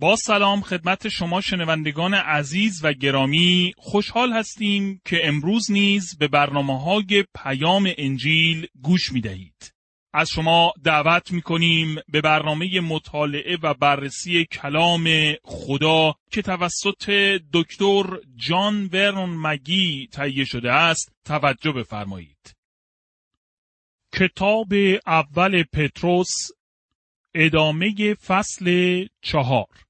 با سلام خدمت شما شنوندگان عزیز و گرامی خوشحال هستیم که امروز نیز به برنامه های پیام انجیل گوش می دهید. از شما دعوت می کنیم به برنامه مطالعه و بررسی کلام خدا که توسط دکتر جان ورن مگی تهیه شده است توجه بفرمایید. کتاب اول پتروس ادامه فصل چهار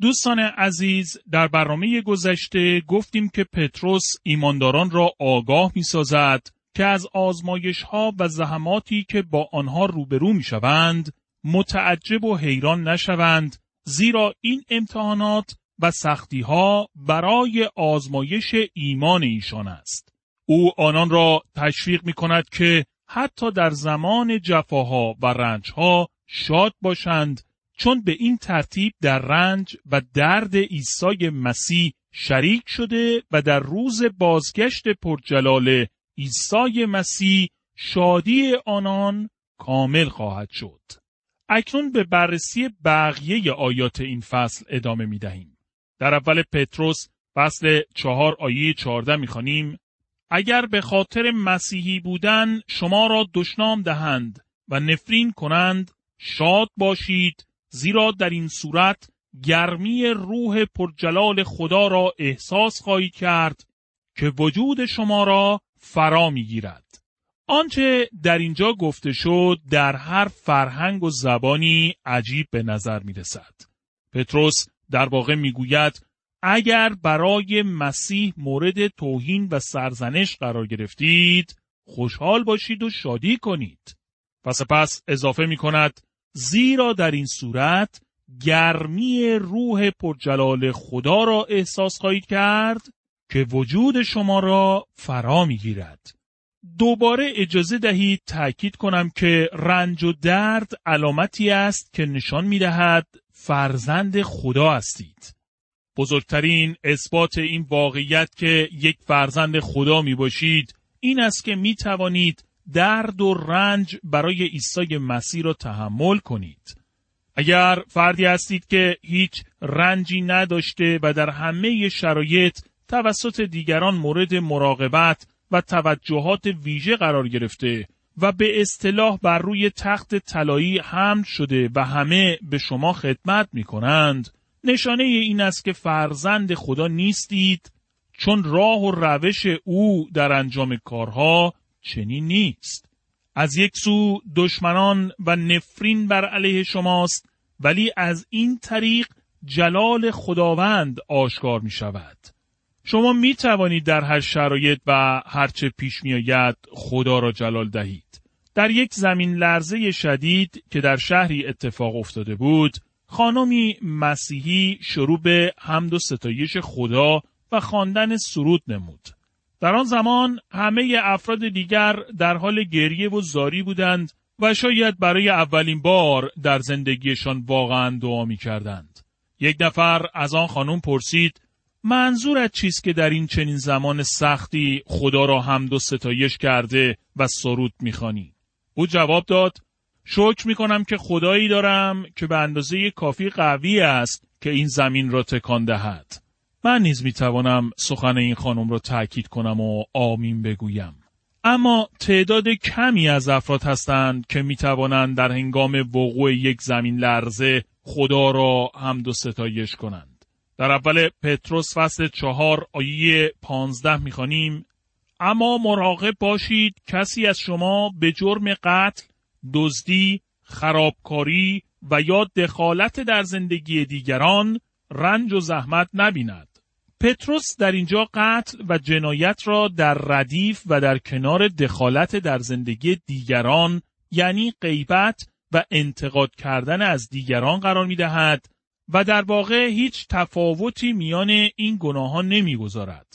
دوستان عزیز در برنامه گذشته گفتیم که پتروس ایمانداران را آگاه می سازد که از آزمایش ها و زحماتی که با آنها روبرو می شوند متعجب و حیران نشوند زیرا این امتحانات و سختی ها برای آزمایش ایمان ایشان است. او آنان را تشویق می کند که حتی در زمان جفاها و رنجها شاد باشند چون به این ترتیب در رنج و درد عیسی مسیح شریک شده و در روز بازگشت پرجلال عیسی مسیح شادی آنان کامل خواهد شد. اکنون به بررسی بقیه آیات این فصل ادامه می دهیم. در اول پتروس فصل چهار آیه چهارده می خانیم اگر به خاطر مسیحی بودن شما را دشنام دهند و نفرین کنند شاد باشید زیرا در این صورت گرمی روح پرجلال خدا را احساس خواهید کرد که وجود شما را فرا می‌گیرد. آنچه در اینجا گفته شد در هر فرهنگ و زبانی عجیب به نظر می رسد. پتروس در واقع می‌گوید اگر برای مسیح مورد توهین و سرزنش قرار گرفتید خوشحال باشید و شادی کنید. و سپس اضافه می کند زیرا در این صورت گرمی روح پرجلال خدا را احساس خواهید کرد که وجود شما را فرا می‌گیرد. دوباره اجازه دهید تأکید کنم که رنج و درد علامتی است که نشان می دهد فرزند خدا هستید. بزرگترین اثبات این واقعیت که یک فرزند خدا می باشید این است که می توانید درد و رنج برای عیسی مسیح را تحمل کنید. اگر فردی هستید که هیچ رنجی نداشته و در همه شرایط توسط دیگران مورد مراقبت و توجهات ویژه قرار گرفته و به اصطلاح بر روی تخت طلایی حمل شده و همه به شما خدمت می کنند نشانه این است که فرزند خدا نیستید چون راه و روش او در انجام کارها چنین نیست. از یک سو دشمنان و نفرین بر علیه شماست ولی از این طریق جلال خداوند آشکار می شود. شما می توانید در هر شرایط و هرچه پیش می آید خدا را جلال دهید. در یک زمین لرزه شدید که در شهری اتفاق افتاده بود، خانمی مسیحی شروع به حمد و ستایش خدا و خواندن سرود نمود. در آن زمان همه افراد دیگر در حال گریه و زاری بودند و شاید برای اولین بار در زندگیشان واقعا دعا می کردند. یک نفر از آن خانم پرسید منظورت چیست که در این چنین زمان سختی خدا را حمد و ستایش کرده و سرود می‌خوانی؟ او جواب داد شکر می کنم که خدایی دارم که به اندازه کافی قوی است که این زمین را تکان دهد. من نیز می توانم سخن این خانم را تأکید کنم و آمین بگویم. اما تعداد کمی از افراد هستند که می توانند در هنگام وقوع یک زمین لرزه خدا را حمد و ستایش کنند. در اول پتروس فصل چهار آیه پانزده می خانیم اما مراقب باشید کسی از شما به جرم قتل، دزدی، خرابکاری و یا دخالت در زندگی دیگران رنج و زحمت نبیند. پتروس در اینجا قتل و جنایت را در ردیف و در کنار دخالت در زندگی دیگران یعنی غیبت و انتقاد کردن از دیگران قرار می دهد و در واقع هیچ تفاوتی میان این گناهان نمی‌گذارد.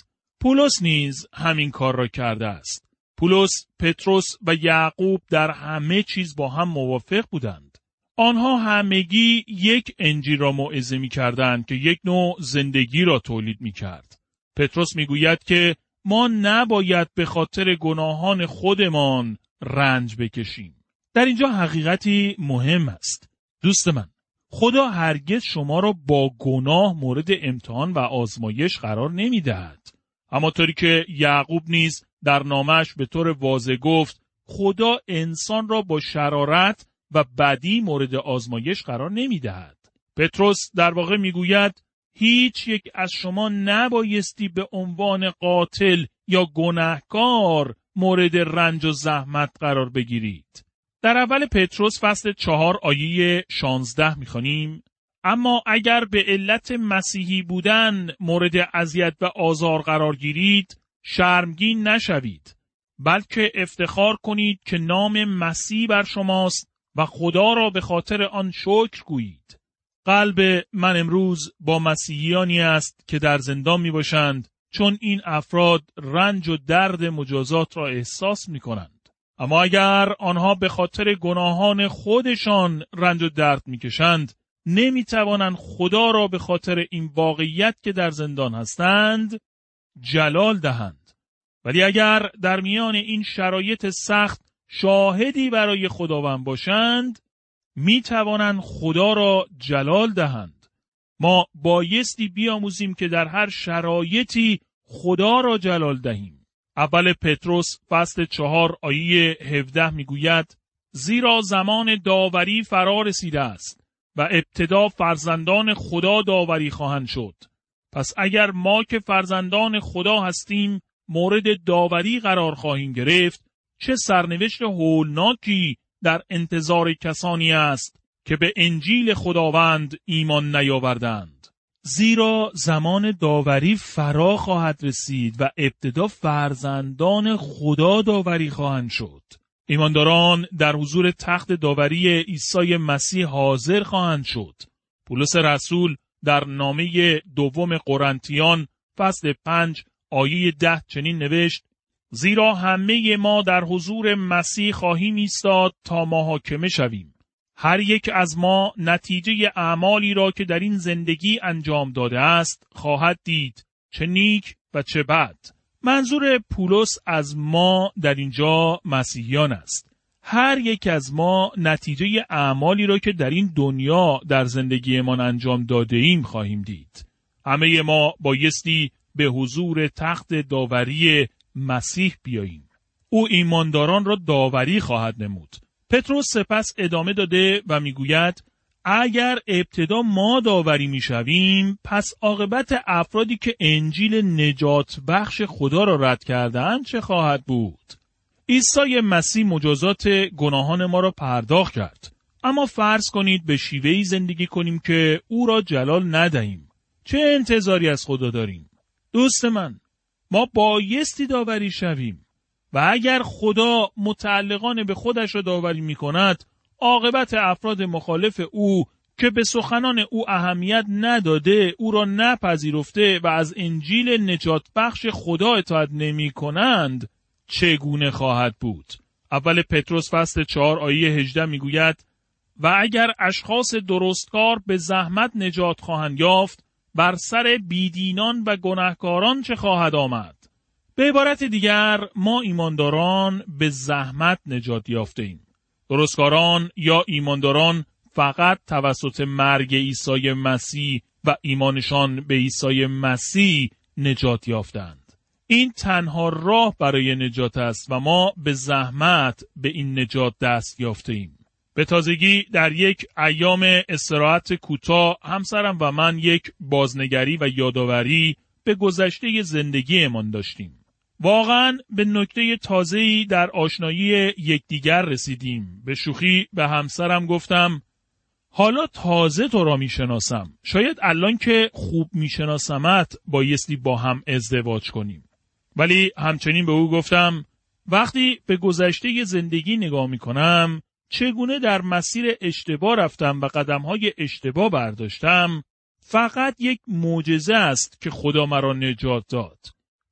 پولس نیز همین کار را کرده است. پولس، پتروس و یعقوب در همه چیز با هم موافق بودند. آنها همگی یک انجیل را موعظه می کردند که یک نوع زندگی را تولید می کرد. پتروس می گوید که ما نباید به خاطر گناهان خودمان رنج بکشیم. در اینجا حقیقتی مهم است. دوست من، خدا هرگز شما را با گناه مورد امتحان و آزمایش قرار نمی دهد. اما طوری که یعقوب نیز در نامش به طور واضح گفت خدا انسان را با شرارت و بدی مورد آزمایش قرار نمی دهد. پتروس در واقع می‌گوید هیچ یک از شما نبایستی به عنوان قاتل یا گناهکار مورد رنج و زحمت قرار بگیرید. در اول پتروس فصل چهار آیه شانزده می‌خوانیم اما اگر به علت مسیحی بودن مورد اذیت و آزار قرار گیرید شرمگین نشوید بلکه افتخار کنید که نام مسیح بر شماست و خدا را به خاطر آن شکر گویید قلب من امروز با مسیحیانی است که در زندان می باشند چون این افراد رنج و درد مجازات را احساس می کنند. اما اگر آنها به خاطر گناهان خودشان رنج و درد می کشند، نمی توانند خدا را به خاطر این واقعیت که در زندان هستند جلال دهند. ولی اگر در میان این شرایط سخت شاهدی برای خداوند باشند می توانند خدا را جلال دهند. ما بایستی بیاموزیم که در هر شرایطی خدا را جلال دهیم. اول پتروس فصل چهار آیه هفده می‌گوید زیرا زمان داوری فرا رسیده است و ابتدا فرزندان خدا داوری خواهند شد. پس اگر ما که فرزندان خدا هستیم مورد داوری قرار خواهیم گرفت چه سرنوشت هولناکی در انتظار کسانی است که به انجیل خداوند ایمان نیاوردند. زیرا زمان داوری فرا خواهد رسید و ابتدا فرزندان خدا داوری خواهند شد. ایمانداران در حضور تخت داوری عیسی مسیح حاضر خواهند شد. پولس رسول در نامه دوم قرنتیان فصل پنج آیه ده چنین نوشت زیرا همه ما در حضور مسیح خواهیم ایستاد تا محاکمه شویم. هر یک از ما نتیجه اعمالی را که در این زندگی انجام داده است خواهد دید چه نیک و چه بد. منظور پولس از ما در اینجا مسیحیان است. هر یک از ما نتیجه اعمالی را که در این دنیا در زندگیمان انجام داده ایم خواهیم دید. همه ما بایستی به حضور تخت داوری مسیح بیاییم. او ایمانداران را داوری خواهد نمود. پتروس سپس ادامه داده و می‌گوید اگر ابتدا ما داوری می‌شویم پس عاقبت افرادی که انجیل نجات بخش خدا را رد کردند چه خواهد بود؟ عیسی مسیح مجازات گناهان ما را پرداخت کرد. اما فرض کنید به شیوهی زندگی کنیم که او را جلال ندهیم. چه انتظاری از خدا داریم؟ دوست من ما بایستی داوری شویم. و اگر خدا متعلقان به خودش را داوری می کند عاقبت افراد مخالف او که به سخنان او اهمیت نداده او را نپذیرفته و از انجیل نجات بخش خدا اطاعت نمی کنند چگونه خواهد بود؟ اول پتروس فصل 4 آیه 18 می‌گوید و اگر اشخاص درستکار به زحمت نجات خواهند یافت بر سر بیدینان و گناهکاران چه خواهد آمد؟ به عبارت دیگر ما ایمانداران به زحمت نجات یافته ایم درستکاران یا ایمانداران فقط توسط مرگ عیسی مسیح و ایمانشان به عیسی مسیح نجات یافتند. این تنها راه برای نجات است و ما به زحمت به این نجات دست یافته ایم به تازگی در یک ایام استراحت کوتاه همسرم و من یک بازنگری و یادآوری به گذشته زندگیمان داشتیم. واقعا به نکته تازه‌ای در آشنایی یکدیگر رسیدیم. به شوخی به همسرم گفتم حالا تازه تو را می‌شناسم. شاید الان که خوب میشناسمت بایستی با هم ازدواج کنیم. ولی همچنین به او گفتم وقتی به گذشته زندگی نگاه می‌کنم چگونه در مسیر اشتباه رفتم و قدمهای اشتباه برداشتم فقط یک معجزه است که خدا مرا نجات داد.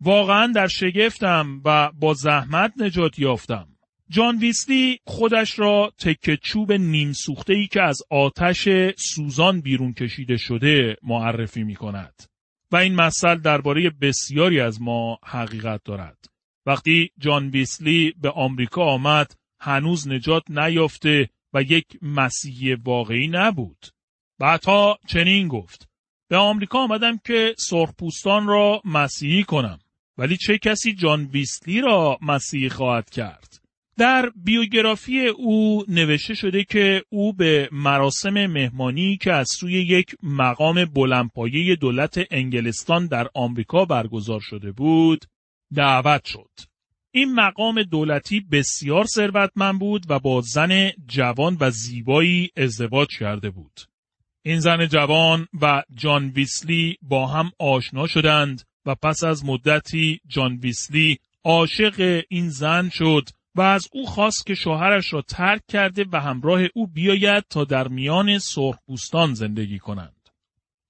واقعا در شگفتم و با زحمت نجات یافتم. جان ویسلی خودش را تکه چوب نیم سوخته ای که از آتش سوزان بیرون کشیده شده معرفی می کند. و این مثل درباره بسیاری از ما حقیقت دارد. وقتی جان ویسلی به آمریکا آمد هنوز نجات نیافته و یک مسیحی واقعی نبود. بعدها چنین گفت به آمریکا آمدم که سرخپوستان را مسیحی کنم ولی چه کسی جان ویسلی را مسیحی خواهد کرد در بیوگرافی او نوشته شده که او به مراسم مهمانی که از سوی یک مقام بلندپایه دولت انگلستان در آمریکا برگزار شده بود دعوت شد. این مقام دولتی بسیار ثروتمند بود و با زن جوان و زیبایی ازدواج کرده بود. این زن جوان و جان ویسلی با هم آشنا شدند و پس از مدتی جان ویسلی عاشق این زن شد و از او خواست که شوهرش را ترک کرده و همراه او بیاید تا در میان سرخپوستان زندگی کنند.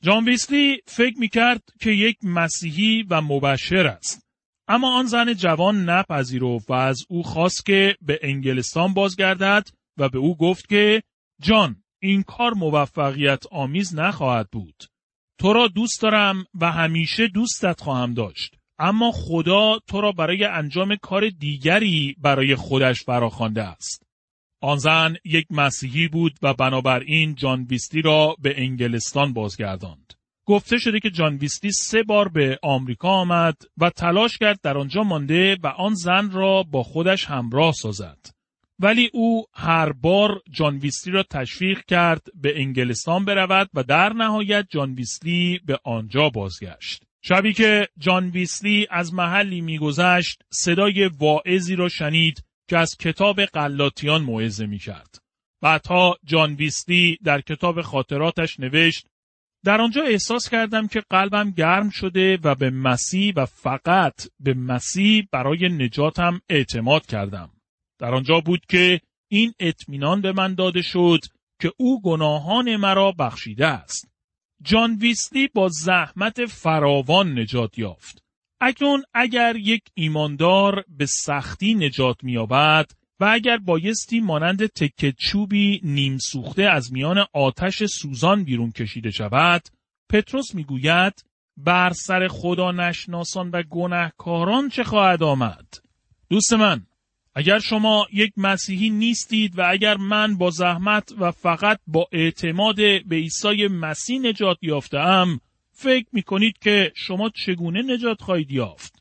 جان ویسلی فکر می کرد که یک مسیحی و مبشر است. اما آن زن جوان نپذیرفت و از او خواست که به انگلستان بازگردد و به او گفت که جان این کار موفقیت آمیز نخواهد بود. تو را دوست دارم و همیشه دوستت خواهم داشت. اما خدا تو را برای انجام کار دیگری برای خودش فراخوانده است. آن زن یک مسیحی بود و بنابراین جان ویستی را به انگلستان بازگرداند. گفته شده که جان ویستی سه بار به آمریکا آمد و تلاش کرد در آنجا مانده و آن زن را با خودش همراه سازد. ولی او هر بار جان ویسلی را تشویق کرد به انگلستان برود و در نهایت جان ویسلی به آنجا بازگشت. شبی که جان ویسلی از محلی میگذشت صدای واعظی را شنید که از کتاب قلاتیان موعظه می کرد. بعدها جان ویسلی در کتاب خاطراتش نوشت در آنجا احساس کردم که قلبم گرم شده و به مسیح و فقط به مسیح برای نجاتم اعتماد کردم. در آنجا بود که این اطمینان به من داده شد که او گناهان مرا بخشیده است. جان ویسلی با زحمت فراوان نجات یافت. اکنون اگر یک ایماندار به سختی نجات مییابد و اگر بایستی مانند تکه چوبی نیم سوخته از میان آتش سوزان بیرون کشیده شود، پتروس می‌گوید بر سر خدا نشناسان و گناهکاران چه خواهد آمد؟ دوست من، اگر شما یک مسیحی نیستید و اگر من با زحمت و فقط با اعتماد به عیسی مسیح نجات یافتم فکر می کنید که شما چگونه نجات خواهید یافت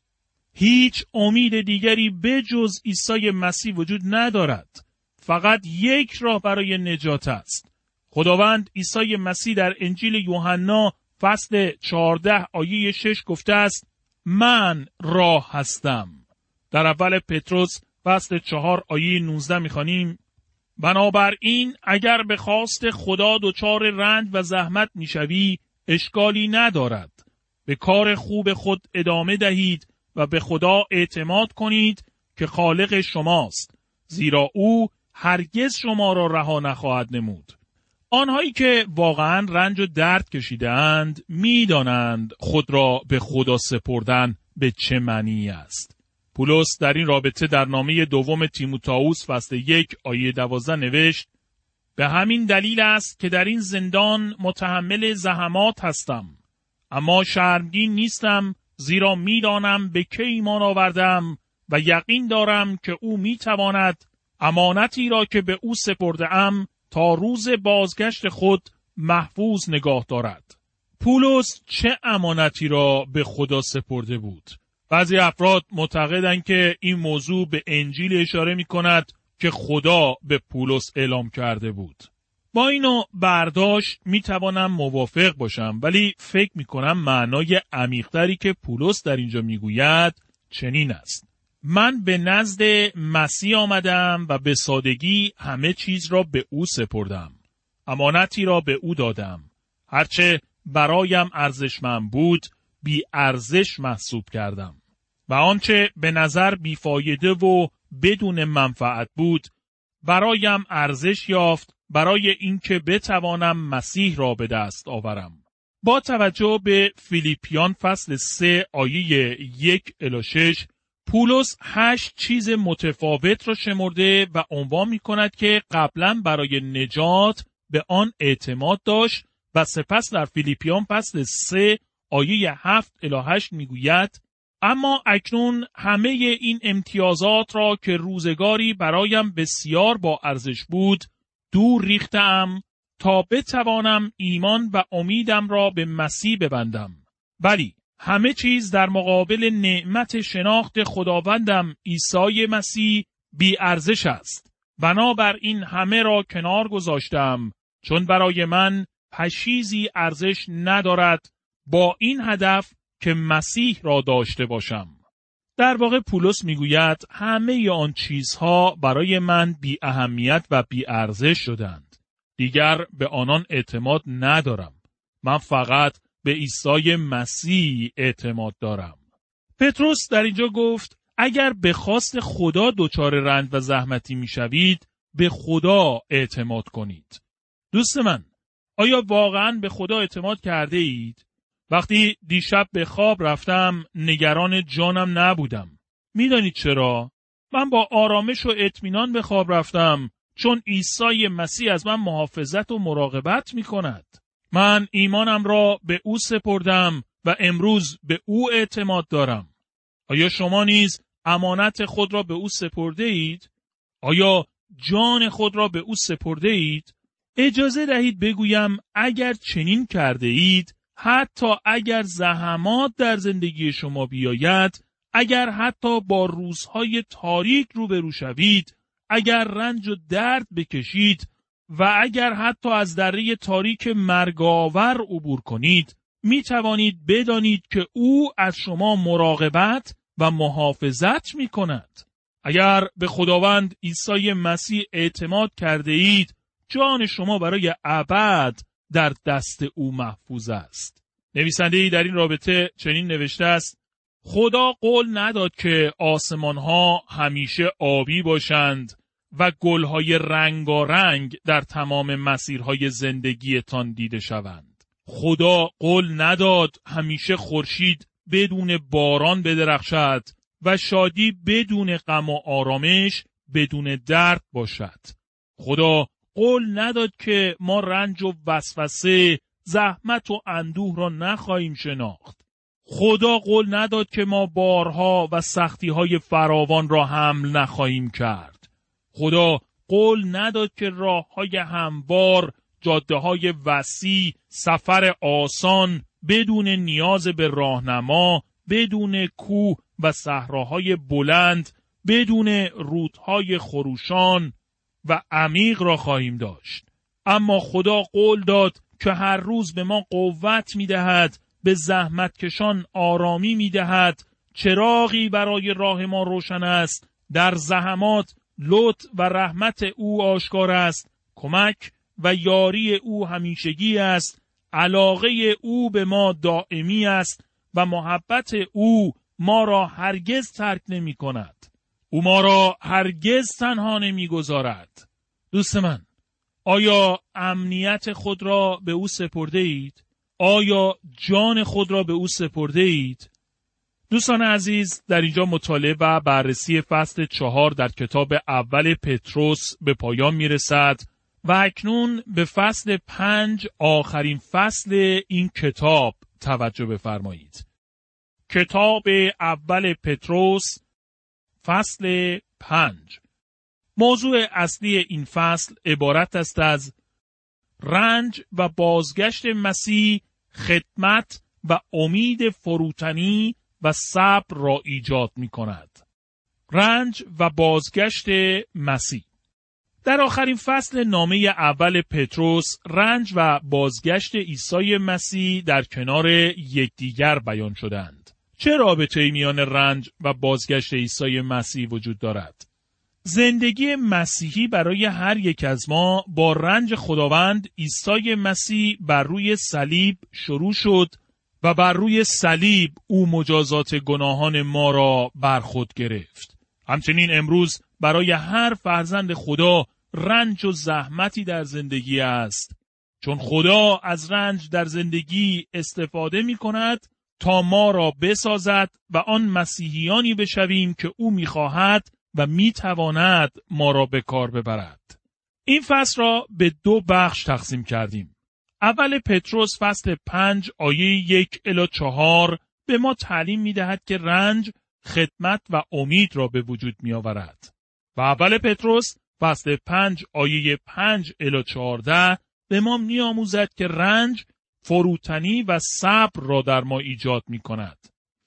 هیچ امید دیگری به جز عیسی مسیح وجود ندارد. فقط یک راه برای نجات است. خداوند عیسی مسیح در انجیل یوحنا فصل 14 آیه 6 گفته است من راه هستم. در اول پتروس فصل چهار آیه 19 می‌خوانیم بنابراین اگر به خواست خدا دچار رنج و زحمت می‌شوی اشکالی ندارد. به کار خوب خود ادامه دهید و به خدا اعتماد کنید که خالق شماست زیرا او هرگز شما را رها نخواهد نمود. آنهایی که واقعا رنج و درد کشیدند می‌دانند خود را به خدا سپردن به چه معنی است. پولس در این رابطه در نامه دوم تیموتائوس فصل یک آیه دوازده نوشت به همین دلیل است که در این زندان متحمل زحمات هستم اما شرمگین نیستم زیرا می‌دانم به که ایمان آوردم و یقین دارم که او می‌تواند امانتی را که به او سپرده ام تا روز بازگشت خود محفوظ نگاه دارد. پولس چه امانتی را به خدا سپرده بود؟ بعضی افراد معتقدند که این موضوع به انجیل اشاره می کند که خدا به پولس اعلام کرده بود. با اینو برداشت می توانم موافق باشم ولی فکر می کنم معنای عمیقتری که پولس در اینجا می گوید چنین است. من به نزد مسیح آمدم و به سادگی همه چیز را به او سپردم. امانتی را به او دادم. هرچه برایم ارزشمند بود بی ارزش محسوب کردم. و آنچه به نظر بیفایده و بدون منفعت بود برایم ارزش یافت برای اینکه بتوانم مسیح را به دست آورم. با توجه به فیلیپیان فصل 3 آیه یک الی 6 پولس هشت چیز متفاوت را شمرده و عنوان می کند که قبلا برای نجات به آن اعتماد داشت و سپس در فیلیپیان فصل 3 آیه 7 الی 8 می گوید اما اکنون همه این امتیازات را که روزگاری برایم بسیار با ارزش بود دور ریختم تا بتوانم ایمان و امیدم را به مسیح ببندم. ولی همه چیز در مقابل نعمت شناخت خداوندم عیسی مسیح بی ارزش است. بنابراین همه را کنار گذاشتم چون برای من پشیزی ارزش ندارد با این هدف که مسیح را داشته باشم. در واقع پولس می‌گوید همه آن چیزها برای من بی اهمیت و بی ارزش شدند. دیگر به آنان اعتماد ندارم. من فقط به عیسی مسیح اعتماد دارم. پتروس در اینجا گفت اگر به خواست خدا دچار رنج و زحمتی می‌شوید به خدا اعتماد کنید. دوست من آیا واقعا به خدا اعتماد کرده اید؟ وقتی دیشب به خواب رفتم نگران جانم نبودم. می‌دانید چرا؟ من با آرامش و اطمینان به خواب رفتم چون عیسی مسیح از من محافظت و مراقبت می کند. من ایمانم را به او سپردم و امروز به او اعتماد دارم. آیا شما نیز امانت خود را به او سپرده اید؟ آیا جان خود را به او سپرده اید؟ اجازه دهید بگویم اگر چنین کرده اید حتی اگر زحمات در زندگی شما بیاید اگر حتی با روزهای تاریک روبرو شوید اگر رنج و درد بکشید و اگر حتی از دره تاریک مرگاور عبور کنید می توانید بدانید که او از شما مراقبت و محافظت می کند. اگر به خداوند عیسی مسیح اعتماد کرده اید جان شما برای ابد در دست او محفوظ است. نویسنده ای در این رابطه چنین نوشته است خدا قول نداد که آسمان ها همیشه آبی باشند و گلهای رنگارنگ در تمام مسیرهای زندگیتان دیده شوند. خدا قول نداد همیشه خورشید بدون باران بدرخشد و شادی بدون غم و آرامش بدون درد باشد. خدا قول نداد که ما رنج و وسوسه زحمت و اندوه را نخواهیم شناخت. خدا قول نداد که ما بارها و سختی های فراوان را حمل نخواهیم کرد. خدا قول نداد که راه های هموار، جاده های وسیع، سفر آسان، بدون نیاز به راهنما، بدون کوه و صحراهای بلند، بدون رودهای خروشان و عمیق را خواهیم داشت. اما خدا قول داد که هر روز به ما قوت می دهد، به زحمت کشان آرامی می دهد، چراغی برای راه ما روشن است، در زحمات لطف و رحمت او آشکار است، کمک و یاری او همیشگی است، علاقه او به ما دائمی است و محبت او ما را هرگز ترک نمی کند. او ما را هرگز تنها نمی گذارد. دوست من، آیا امنیت خود را به او سپرده اید؟ آیا جان خود را به او سپرده اید؟ دوستان عزیز در اینجا مطالعه و بررسی فصل چهار در کتاب اول پتروس به پایان می رسد و اکنون به فصل پنج آخرین فصل این کتاب توجه بفرمایید. کتاب اول پتروس فصل پنج موضوع اصلی این فصل عبارت است از رنج و بازگشت مسیح خدمت و امید فروتنی و صبر را ایجاد می کند. رنج و بازگشت مسیح در آخرین فصل نامه اول پتروس رنج و بازگشت عیسی مسیح در کنار یکدیگر بیان شدند. چه رابطه میان رنج و بازگشت عیسی مسیح وجود دارد؟ زندگی مسیحی برای هر یک از ما با رنج خداوند عیسی مسیح بر روی صلیب شروع شد و بر روی صلیب او مجازات گناهان ما را بر خود گرفت. همچنین امروز برای هر فرزند خدا رنج و زحمتی در زندگی است. چون خدا از رنج در زندگی استفاده می کند تا ما را بسازد و آن مسیحیانی بشویم که او می‌خواهد و می‌تواند ما را به کار ببرد. این فصل را به دو بخش تقسیم کردیم. اول پتروس فصل پنج آیه یک الا چهار به ما تعلیم می دهد که رنج خدمت و امید را به وجود می آورد. و اول پتروس فصل پنج آیه پنج الا چهارده به ما میآموزد که رنج فروتنی و صبر را در ما ایجاد می کند.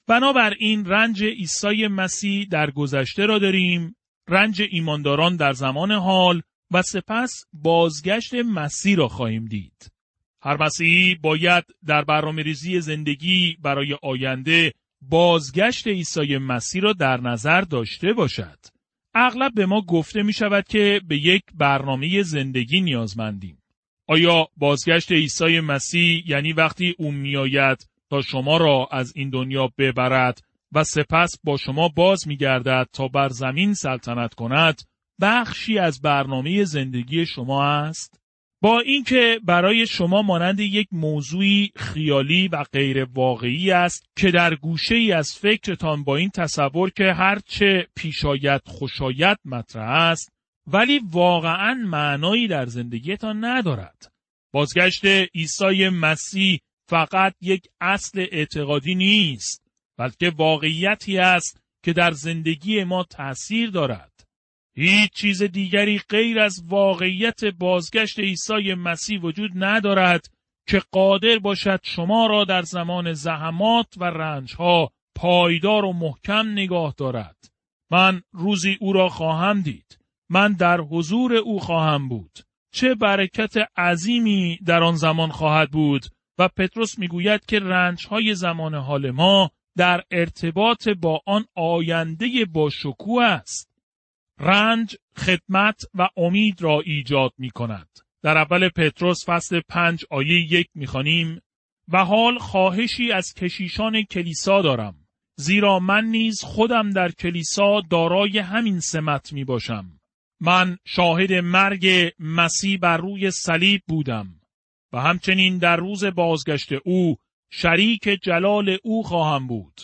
بنابراین رنج عیسی مسیح در گذشته را داریم، رنج ایمانداران در زمان حال و سپس بازگشت مسیح را خواهیم دید. هر مسیحی باید در برنامه ریزی زندگی برای آینده بازگشت عیسی مسیح را در نظر داشته باشد. اغلب به ما گفته می شود که به یک برنامه زندگی نیازمندیم. آیا بازگشت عیسی مسیح یعنی وقتی او میآید تا شما را از این دنیا ببرد و سپس با شما باز میگردد تا بر زمین سلطنت کند بخشی از برنامه زندگی شما است؟ با اینکه برای شما مانند یک موضوعی خیالی و غیر واقعی است که در گوشه ای از فکرتان با این تصور که هرچه پیشایت خوشایت مطرح است ولی واقعا معنایی در زندگیتان ندارد. بازگشت عیسی مسیح فقط یک اصل اعتقادی نیست بلکه واقعیتی است که در زندگی ما تأثیر دارد. هیچ چیز دیگری غیر از واقعیت بازگشت عیسی مسیح وجود ندارد که قادر باشد شما را در زمان زحمات و رنجها پایدار و محکم نگاه دارد. من روزی او را خواهم دید. من در حضور او خواهم بود. چه برکت عظیمی در آن زمان خواهد بود و پتروس می‌گوید که رنجهای زمان حال ما در ارتباط با آن آینده با شکوه است. رنج، خدمت و امید را ایجاد می کند. در اول پتروس فصل پنج آیه یک می‌خوانیم و حال خواهشی از کشیشان کلیسا دارم. زیرا من نیز خودم در کلیسا دارای همین سمت می باشم. من شاهد مرگ مسیح بر روی صلیب بودم و همچنین در روز بازگشت او شریک جلال او خواهم بود.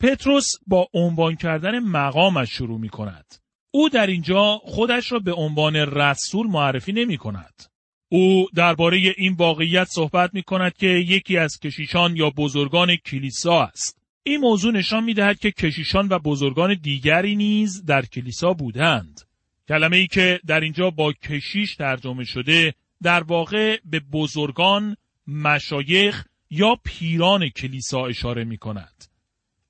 پتروس با عنوان کردن مقامش شروع می کند. او در اینجا خودش را به عنوان رسول معرفی نمی کند. او درباره این واقعیت صحبت می کند که یکی از کشیشان یا بزرگان کلیسا است. این موضوع نشان می دهد که کشیشان و بزرگان دیگری نیز در کلیسا بودند. کلمه ای که در اینجا با کشیش ترجمه شده در واقع به بزرگان، مشایخ یا پیران کلیسا اشاره می کند.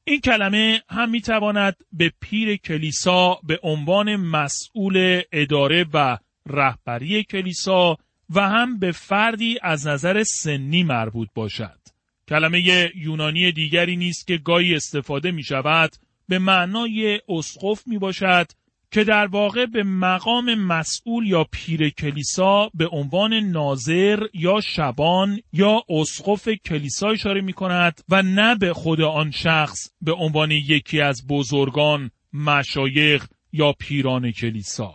این کلمه هم می تواند به پیر کلیسا به عنوان مسئول اداره و رهبری کلیسا و هم به فردی از نظر سنی مربوط باشد. کلمه یونانی دیگری نیست که گاهی استفاده می شود به معنای اسقف می باشد که در واقع به مقام مسئول یا پیر کلیسا به عنوان ناظر یا شبان یا اسقف کلیسا اشاره می کند و نه به خود آن شخص به عنوان یکی از بزرگان مشایخ یا پیران کلیسا.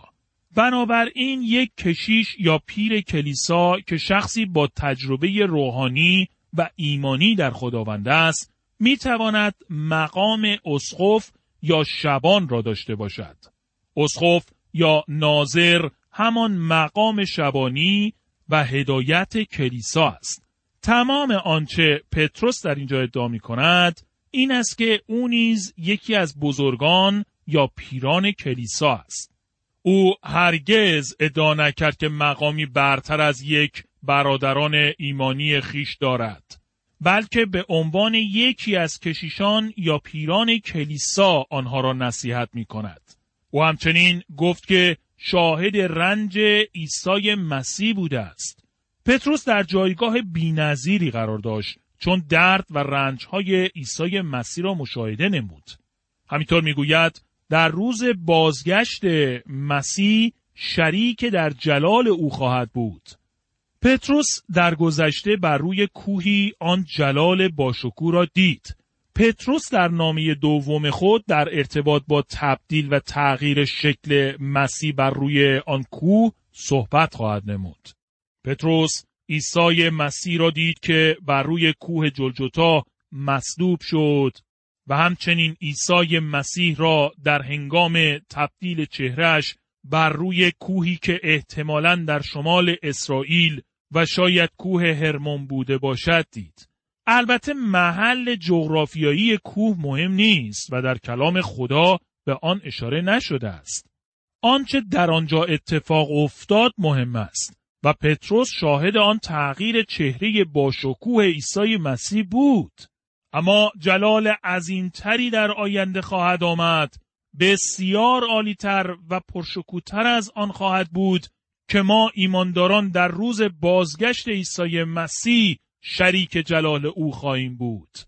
بنابراین یک کشیش یا پیر کلیسا که شخصی با تجربه روحانی و ایمانی در خداوند است می تواند مقام اسقف یا شبان را داشته باشد. اسخف یا ناظر همان مقام شبانی و هدایت کلیسا است. تمام آنچه پتروس در اینجا ادعا می کند این است که او نیز یکی از بزرگان یا پیران کلیسا است. او هرگز ادعا نکرد که مقامی برتر از یک برادران ایمانی خیش دارد بلکه به عنوان یکی از کشیشان یا پیران کلیسا آنها را نصیحت می کند. او همچنین گفت که شاهد رنج عیسی مسیح بوده است. پتروس در جایگاه بینظیری قرار داشت چون درد و رنجهای عیسی مسیح را مشاهده نمود. همینطور می‌گوید در روز بازگشت مسیح شریک در جلال او خواهد بود. پتروس در گذشته بر روی کوهی آن جلال باشکوه را دید پتروس در نامی دوم خود در ارتباط با تبدیل و تغییر شکل مسیح بر روی آن کوه صحبت خواهد نمود. پتروس عیسی مسیح را دید که بر روی کوه جلجتا مصلوب شد و همچنین عیسی مسیح را در هنگام تبدیل چهرش بر روی کوهی که احتمالاً در شمال اسرائیل و شاید کوه هرمون بوده باشد دید. البته محل جغرافیایی کوه مهم نیست و در کلام خدا به آن اشاره نشده است. آنچه در آنجا اتفاق افتاد مهم است و پتروس شاهد آن تغییر چهره باشکوه عیسی مسیح بود. اما جلال عظیمتری در آینده خواهد آمد بسیار عالیتر و پرشکوتر از آن خواهد بود که ما ایمانداران در روز بازگشت عیسی مسیح شریک جلال او خواهیم بود.